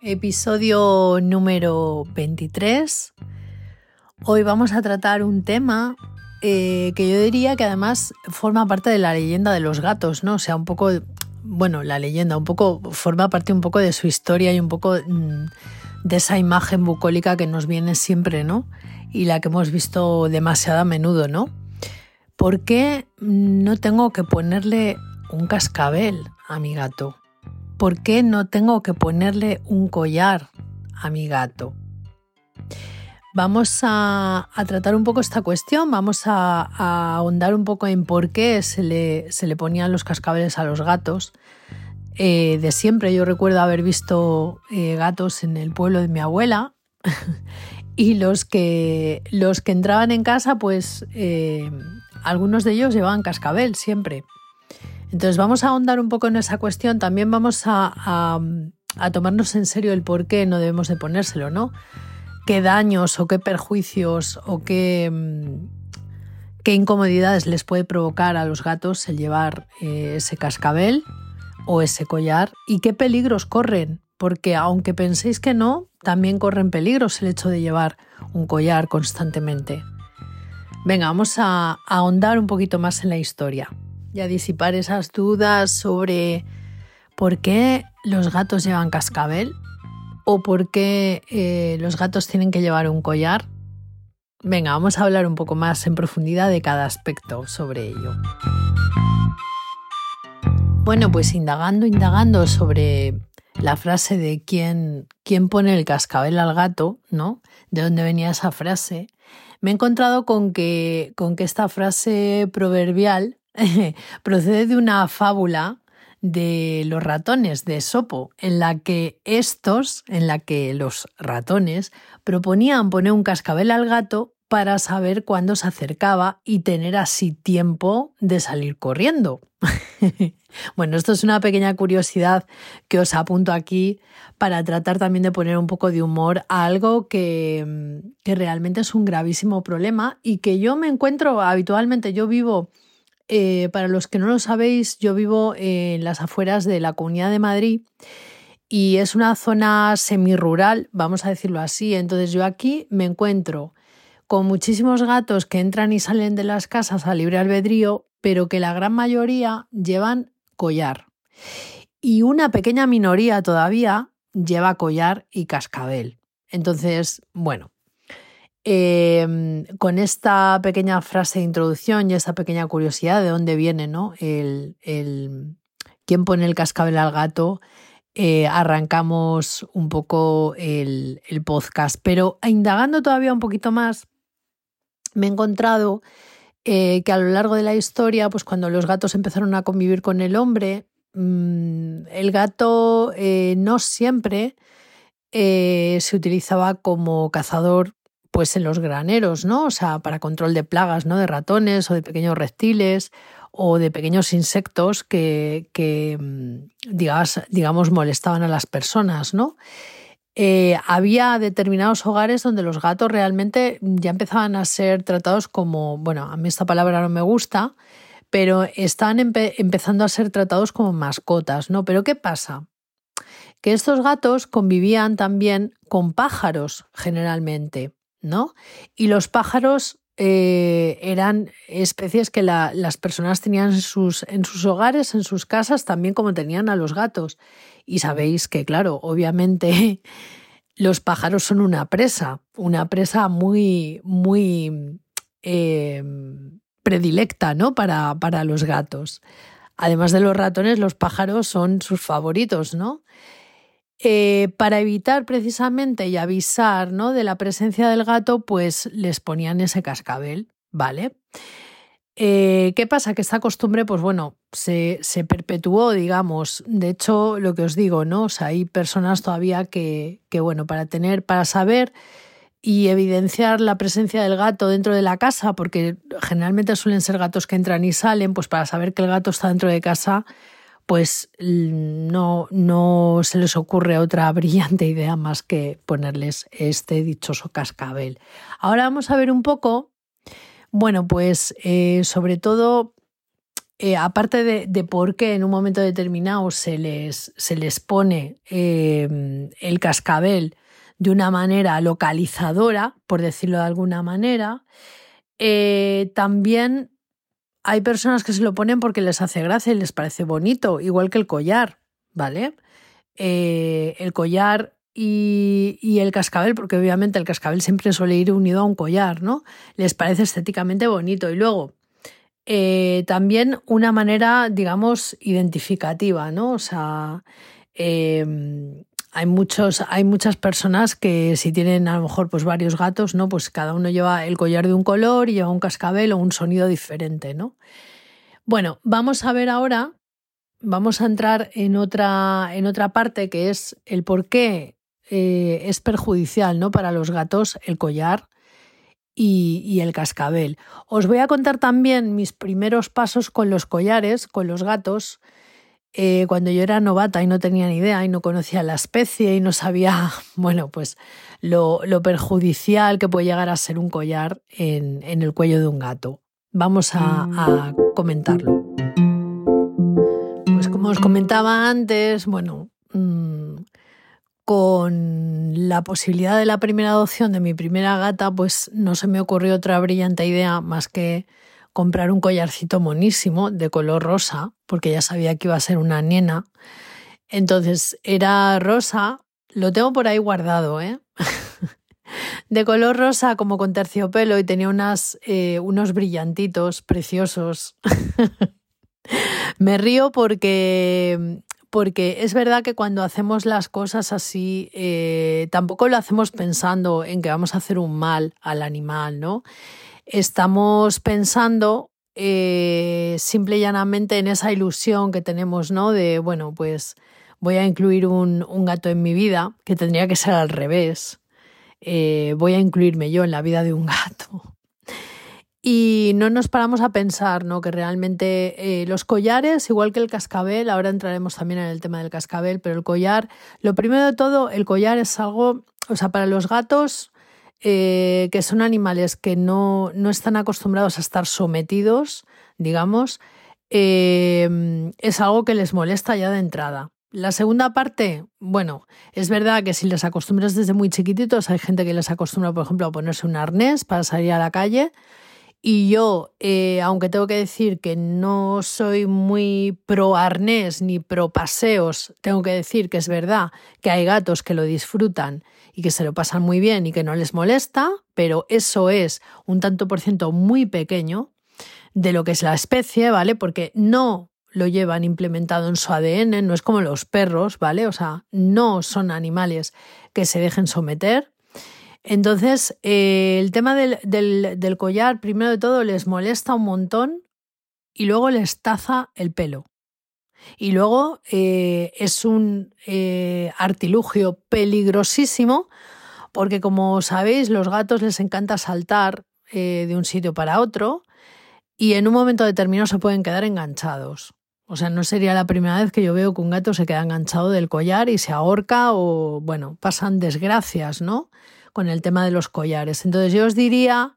Episodio número 23. Hoy vamos a tratar un tema eh, que yo diría que además forma parte de la leyenda de los gatos, ¿no? O sea, un poco, bueno, la leyenda, un poco, forma parte un poco de su historia y un poco mm, de esa imagen bucólica que nos viene siempre, ¿no? Y la que hemos visto demasiado a menudo, ¿no? ¿Por qué no tengo que ponerle un cascabel a mi gato? ¿Por qué no tengo que ponerle un collar a mi gato? Vamos a, tratar un poco esta cuestión, vamos a, ahondar un poco en por qué se le, se le ponían los cascabeles a los gatos. Eh, de siempre yo recuerdo haber visto eh, gatos en el pueblo de mi abuela y los que, los que entraban en casa, pues eh, algunos de ellos llevaban cascabel siempre. Entonces vamos a ahondar un poco en esa cuestión, también vamos a, tomarnos en serio el por qué no debemos de ponérselo, ¿no? ¿Qué daños o qué perjuicios o qué, mm, qué incomodidades les puede provocar a los gatos el llevar eh, ese cascabel o ese collar y qué peligros corren? Porque aunque penséis que no, también corren peligros el hecho de llevar un collar constantemente. Venga, vamos a ahondar un poquito más en la historia y a disipar esas dudas sobre por qué los gatos llevan cascabel o por qué eh, los gatos tienen que llevar un collar. Venga, vamos a hablar un poco más en profundidad de cada aspecto sobre ello. Bueno, pues indagando, indagando sobre la frase de quién, quién pone el cascabel al gato, ¿no? De dónde venía esa frase. Me he encontrado con que, con que esta frase proverbial procede de una fábula de los ratones de Sopo, en la que estos, en la que los ratones proponían poner un cascabel al gato para saber cuándo se acercaba y tener así tiempo de salir corriendo. bueno, esto es una pequeña curiosidad que os apunto aquí para tratar también de poner un poco de humor a algo que, que realmente es un gravísimo problema y que yo me encuentro habitualmente, yo vivo eh, para los que no lo sabéis, yo vivo en las afueras de la Comunidad de Madrid y es una zona semirural, vamos a decirlo así. Entonces yo aquí me encuentro con muchísimos gatos que entran y salen de las casas a libre albedrío, pero que la gran mayoría llevan collar. Y una pequeña minoría todavía lleva collar y cascabel. Entonces, bueno, Em, con esta pequeña frase de introducción y esta pequeña curiosidad de dónde viene, ¿no? El, quién pone el cascabel al gato, eh, arrancamos un poco el, podcast. Pero indagando todavía un poquito más, me he encontrado eh, que a lo largo de la historia, pues cuando los gatos empezaron a convivir con el hombre, mm, el gato eh, no siempre se utilizaba como cazador pues en los graneros, ¿no? O sea, para control de plagas, ¿no? De ratones o de pequeños reptiles o de pequeños insectos que, mm, digamos, digamos, molestaban a las personas, ¿no? Eh, había determinados hogares donde los gatos realmente ya empezaban a ser tratados como, bueno, a mí esta palabra no me gusta, pero están empezando a ser tratados como mascotas, ¿no? Pero ¿qué pasa? Que estos gatos convivían también con pájaros generalmente. ¿No? Y los pájaros eh, eran especies que las personas tenían en sus, en sus hogares, en sus casas, también como tenían a los gatos. Y sabéis que, claro, obviamente los pájaros son una presa, una presa muy, muy eh, predilecta, ¿no? Para, para los gatos. Además de los ratones, los pájaros son sus favoritos, ¿no? Eh, para evitar precisamente y avisar ¿no? de la presencia del gato, pues les ponían ese cascabel, ¿vale? Eh, ¿Qué pasa? Que esta costumbre, pues bueno, se, se, perpetuó, digamos. De hecho, lo que os digo, ¿no? Hay personas todavía que, que, bueno, para tener, para saber y evidenciar la presencia del gato dentro de la casa, porque generalmente suelen ser gatos que entran y salen, pues para saber que el gato está dentro de casa, pues no, no se les ocurre otra brillante idea más que ponerles este dichoso cascabel. Ahora vamos a ver un poco, bueno, pues eh, sobre todo, eh, aparte de, por qué en un momento determinado se les, se les pone eh, el cascabel de una manera localizadora, por decirlo de alguna manera, también hay personas que se lo ponen porque les hace gracia y les parece bonito, igual que el collar, ¿vale? Eh, el collar y, el cascabel, porque obviamente el cascabel siempre suele ir unido a un collar, ¿no? Les parece estéticamente bonito. Y luego, eh, también una manera, digamos, identificativa, ¿no? O sea, em, hay muchos, hay muchas personas que si tienen a lo mejor pues varios gatos, ¿no? Pues cada uno lleva el collar de un color y lleva un cascabel o un sonido diferente, ¿no? Bueno, vamos a ver ahora, vamos a entrar en otra, en otra parte que es el por qué eh, es perjudicial ¿no? para los gatos el collar y, y, el cascabel. Os voy a contar también mis primeros pasos con los collares, con los gatos, eh, cuando yo era novata y no tenía ni idea y no conocía la especie y no sabía, bueno, pues lo, perjudicial que puede llegar a ser un collar en, el cuello de un gato. Vamos a, a comentarlo. Pues como os comentaba antes, bueno, mm, con la posibilidad de la primera adopción de mi primera gata, pues no se me ocurrió otra brillante idea más que comprar un collarcito monísimo de color rosa, porque ya sabía que iba a ser una nena. Entonces era rosa, lo tengo por ahí guardado, ¿eh? de color rosa como con terciopelo y tenía unas, eh, unos brillantitos preciosos. Me río porque, porque es verdad que cuando hacemos las cosas así, eh, tampoco lo hacemos pensando en que vamos a hacer un mal al animal, ¿no? Estamos pensando eh, simple y llanamente en esa ilusión que tenemos, ¿no? De, bueno, pues voy a incluir un, gato en mi vida, que tendría que ser al revés. Eh, voy a incluirme yo en la vida de un gato. Y no nos paramos a pensar ¿no? que realmente eh, los collares, igual que el cascabel, ahora entraremos también en el tema del cascabel, pero el collar, lo primero de todo, el collar es algo, o sea, para los gatos eh, que son animales que no, no, están acostumbrados a estar sometidos, digamos, eh, es algo que les molesta ya de entrada. La segunda parte, bueno, es verdad que si les acostumbras desde muy chiquititos, hay gente que les acostumbra, por ejemplo, a ponerse un arnés para salir a la calle. Y yo, eh, aunque tengo que decir que no soy muy pro arnés ni pro paseos, tengo que decir que es verdad que hay gatos que lo disfrutan y que se lo pasan muy bien y que no les molesta, pero eso es un tanto por ciento muy pequeño de lo que es la especie, ¿vale? Porque no lo llevan implementado en su ADN, no es como los perros, ¿vale? O sea, no son animales que se dejen someter. Entonces, eh, el tema del, del, collar, primero de todo, les molesta un montón y luego les taza el pelo. Y luego eh, es un eh, artilugio peligrosísimo porque como sabéis los gatos les encanta saltar de un sitio para otro y en un momento determinado se pueden quedar enganchados. O sea, no sería la primera vez que yo veo que un gato se queda enganchado del collar y se ahorca o, bueno, pasan desgracias, ¿no? Con el tema de los collares. Entonces yo os diría,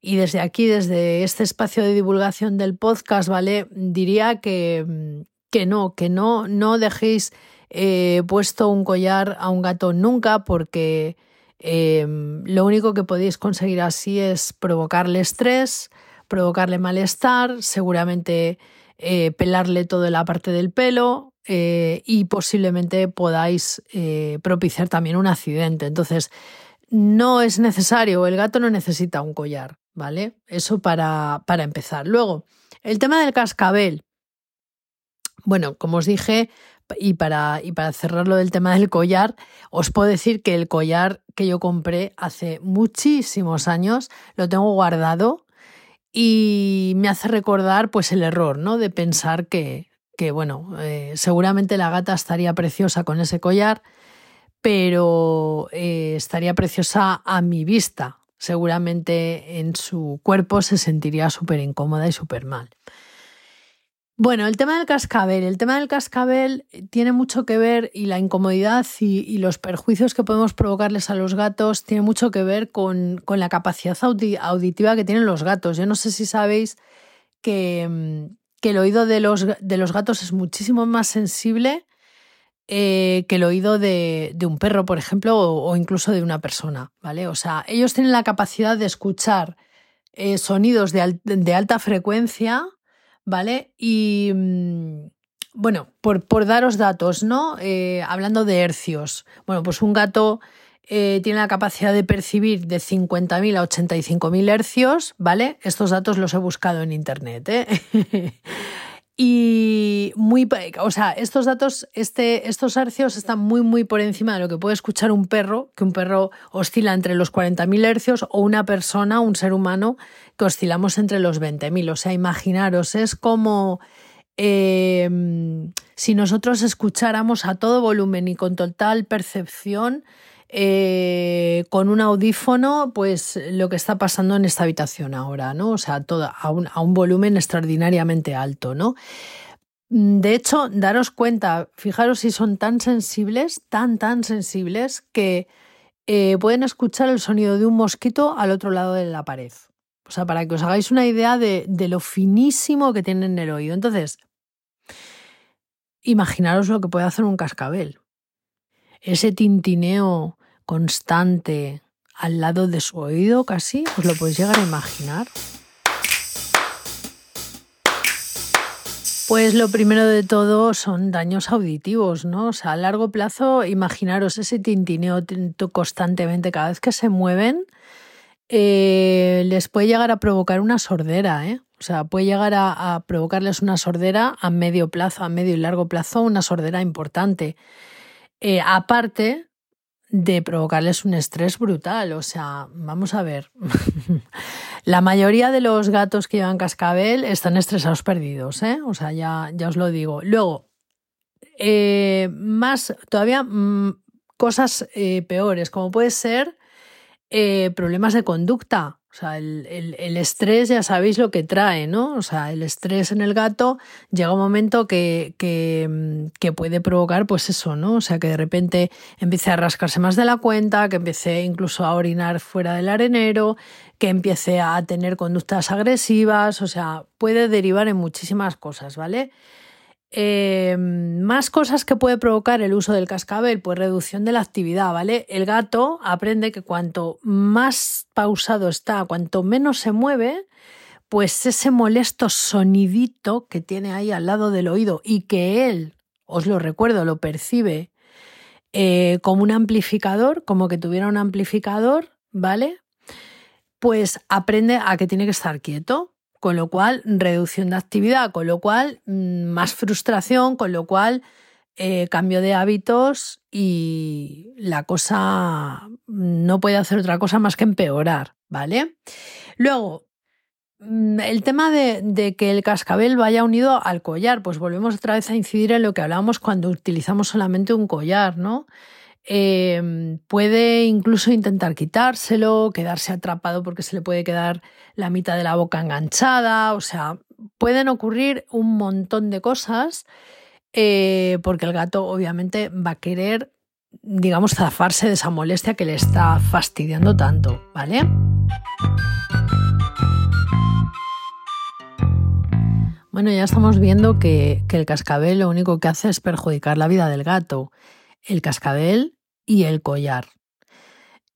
y desde aquí, desde este espacio de divulgación del podcast, ¿vale? Diría que, que no, que no, no dejéis eh, puesto un collar a un gato nunca porque em, lo único que podéis conseguir así es provocarle estrés, provocarle malestar, seguramente eh, pelarle toda la parte del pelo eh, y posiblemente podáis propiciar también un accidente. Entonces, no es necesario, el gato no necesita un collar, ¿vale? Eso para, para empezar. Luego, el tema del cascabel. Bueno, como os dije, y para, y para cerrar lo del tema del collar, os puedo decir que el collar que yo compré hace muchísimos años lo tengo guardado y me hace recordar pues el error, ¿no? De pensar que, que bueno, eh, seguramente la gata estaría preciosa con ese collar, pero eh, estaría preciosa a mi vista. Seguramente en su cuerpo se sentiría súper incómoda y súper mal. Bueno, el tema del cascabel. El tema del cascabel tiene mucho que ver y la incomodidad y, los perjuicios que podemos provocarles a los gatos tiene mucho que ver con, la capacidad auditiva que tienen los gatos. Yo no sé si sabéis que, el oído de los, de los, gatos es muchísimo más sensible eh, que el oído de, un perro, por ejemplo, o, incluso de una persona, ¿vale? O sea, ellos tienen la capacidad de escuchar eh, sonidos de, alta frecuencia ¿vale? Y mm, bueno, por, daros datos, ¿no? Eh, hablando de hercios. Bueno, pues un gato tiene la capacidad de percibir de 50.000 a 85.000 hercios, ¿vale? Estos datos los he buscado en internet. Y muy, o sea, estos datos, este, estos hercios están muy, muy por encima de lo que puede escuchar un perro, que un perro oscila entre los 40.000 hercios, o una persona, un ser humano, que oscilamos entre los 20.000. O sea, imaginaros, es como em, si nosotros escucháramos a todo volumen y con total percepción eh, con un audífono, pues lo que está pasando en esta habitación ahora, ¿no? O sea, a, un, a un volumen extraordinariamente alto, ¿no? Mm, de hecho, daros cuenta, fijaros si son tan sensibles, tan, tan sensibles, que eh, pueden escuchar el sonido de un mosquito al otro lado de la pared. O sea, para que os hagáis una idea de, de lo finísimo que tienen el oído. Entonces, imaginaros lo que puede hacer un cascabel. Ese tintineo constante al lado de su oído casi, os lo podéis llegar a imaginar. Pues lo primero de todo son daños auditivos, ¿no? O sea, a largo plazo, imaginaros ese tintineo constantemente cada vez que se mueven, eh, les puede llegar a provocar una sordera, ¿eh? O sea, puede llegar a, provocarles una sordera a medio plazo, a medio y largo plazo, una sordera importante. Eh, aparte de provocarles un estrés brutal. O sea, vamos a ver. la mayoría de los gatos que llevan cascabel están estresados perdidos, ¿eh? O sea, ya, ya os lo digo. Luego, eh, más, todavía mm, cosas eh, peores, como puede ser eh, problemas de conducta. O sea, el, el, estrés ya sabéis lo que trae, ¿no? O sea, el estrés en el gato llega un momento que, que, que, puede provocar, pues eso, ¿no? O sea, que de repente empiece a rascarse más de la cuenta, que empiece incluso a orinar fuera del arenero, que empiece a tener conductas agresivas, o sea, puede derivar en muchísimas cosas, ¿vale? Eh, más cosas que puede provocar el uso del cascabel, pues reducción de la actividad, ¿vale? El gato aprende que cuanto más pausado está, cuanto menos se mueve, pues ese molesto sonidito que tiene ahí al lado del oído y que él, os lo recuerdo, lo percibe eh, como un amplificador, como que tuviera un amplificador, ¿vale? Pues aprende a que tiene que estar quieto con lo cual reducción de actividad, con lo cual mm, más frustración, con lo cual eh, cambio de hábitos y la cosa no puede hacer otra cosa más que empeorar, ¿vale? Luego, mm, el tema de, que el cascabel vaya unido al collar, pues volvemos otra vez a incidir en lo que hablábamos cuando utilizamos solamente un collar, ¿no? Em, puede incluso intentar quitárselo, quedarse atrapado porque se le puede quedar la mitad de la boca enganchada, o sea, pueden ocurrir un montón de cosas eh, porque el gato obviamente va a querer, digamos, zafarse de esa molestia que le está fastidiando tanto, ¿vale? Bueno, ya estamos viendo que el cascabel lo único que hace es perjudicar la vida del gato el cascabel y el collar.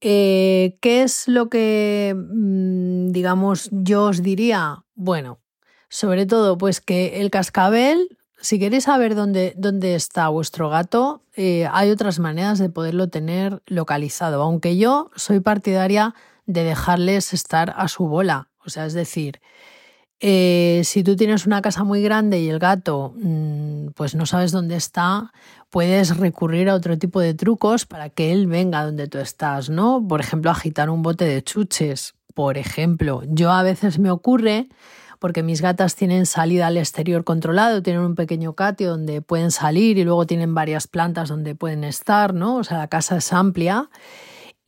Eh, ¿Qué es lo que, mm, digamos, yo os diría? Bueno, sobre todo, pues que el cascabel, si queréis saber dónde, dónde está vuestro gato, eh, hay otras maneras de poderlo tener localizado, aunque yo soy partidaria de dejarles estar a su bola. O sea, es decir, Eh, si tú tienes una casa muy grande y el gato mm, pues no sabes dónde está, puedes recurrir a otro tipo de trucos para que él venga donde tú estás, ¿no? Por ejemplo, agitar un bote de chuches. Por ejemplo, yo a veces me ocurre porque mis gatas tienen salida al exterior controlado, tienen un pequeño catio donde pueden salir y luego tienen varias plantas donde pueden estar, ¿no? O sea, la casa es amplia.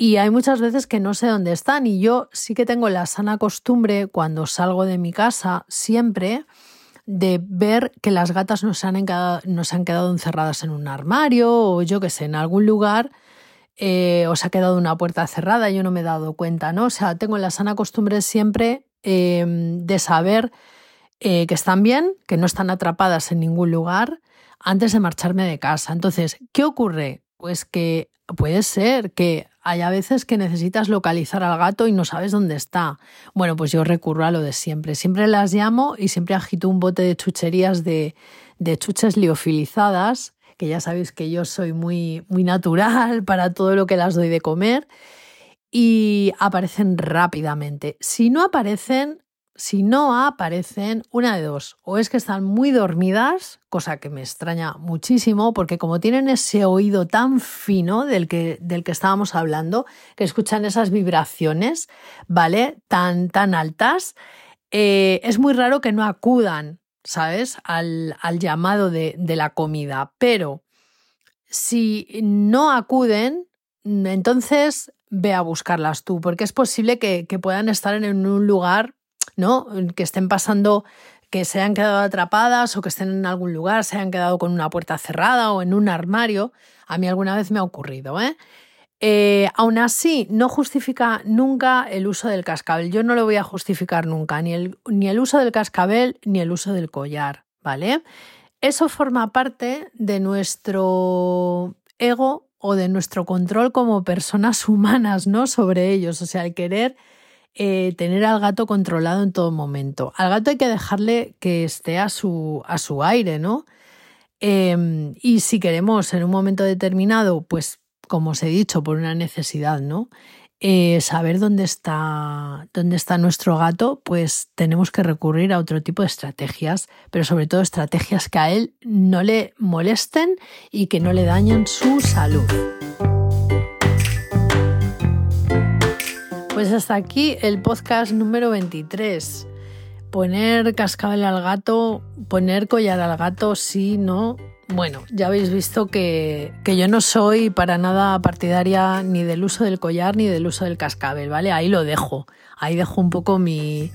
Y hay muchas veces que no sé dónde están y yo sí que tengo la sana costumbre cuando salgo de mi casa siempre de ver que las gatas no se han quedado, han quedado encerradas en un armario o yo qué sé, en algún lugar eh, o se ha quedado una puerta cerrada, yo no me he dado cuenta, ¿no? O sea, tengo la sana costumbre siempre em, de saber eh, que están bien, que no están atrapadas en ningún lugar antes de marcharme de casa. Entonces, ¿qué ocurre? Pues que puede ser que haya veces que necesitas localizar al gato y no sabes dónde está. Bueno, pues yo recurro a lo de siempre. Siempre las llamo y siempre agito un bote de chucherías de, de chuches liofilizadas, que ya sabéis que yo soy muy, muy natural para todo lo que las doy de comer, y aparecen rápidamente. Si no aparecen, si no aparecen, una de dos, o es que están muy dormidas, cosa que me extraña muchísimo, porque como tienen ese oído tan fino del que, del que estábamos hablando, que escuchan esas vibraciones, ¿vale? Tan, tan altas, eh, es muy raro que no acudan, ¿sabes? Al, al llamado de, de la comida. Pero si no acuden, entonces ve a buscarlas tú, porque es posible que, que puedan estar en un lugar ¿no? Que estén pasando, que se hayan quedado atrapadas o que estén en algún lugar, se hayan quedado con una puerta cerrada o en un armario. A mí alguna vez me ha ocurrido, ¿eh? Eh, aún así, no justifica nunca el uso del cascabel. Yo no lo voy a justificar nunca, ni el, ni el uso del cascabel ni el uso del collar, ¿vale? Eso forma parte de nuestro ego o de nuestro control como personas humanas, ¿no? Sobre ellos, o sea, el querer eh, tener al gato controlado en todo momento. Al gato hay que dejarle que esté a su, a su aire, ¿no? Em, y si queremos en un momento determinado, pues como os he dicho, por una necesidad, ¿no? Eh, saber dónde está, dónde está nuestro gato, pues tenemos que recurrir a otro tipo de estrategias, pero sobre todo estrategias que a él no le molesten y que no le dañen su salud. Pues hasta aquí el podcast número 23. Poner cascabel al gato, poner collar al gato, sí, no. Bueno, ya habéis visto que, que, yo no soy para nada partidaria ni del uso del collar ni del uso del cascabel, ¿vale? Ahí lo dejo. Ahí dejo un poco mi,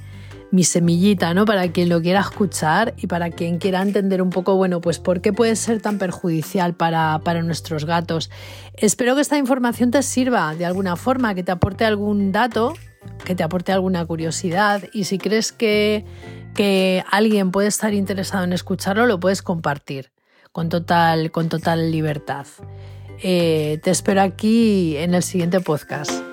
mi semillita, ¿no? Para quien lo quiera escuchar y para quien quiera entender un poco, bueno, pues por qué puede ser tan perjudicial para, para nuestros gatos. Espero que esta información te sirva de alguna forma, que te aporte algún dato, que te aporte alguna curiosidad y si crees que, que alguien puede estar interesado en escucharlo, lo puedes compartir con total, con total libertad. Eh, te espero aquí en el siguiente podcast.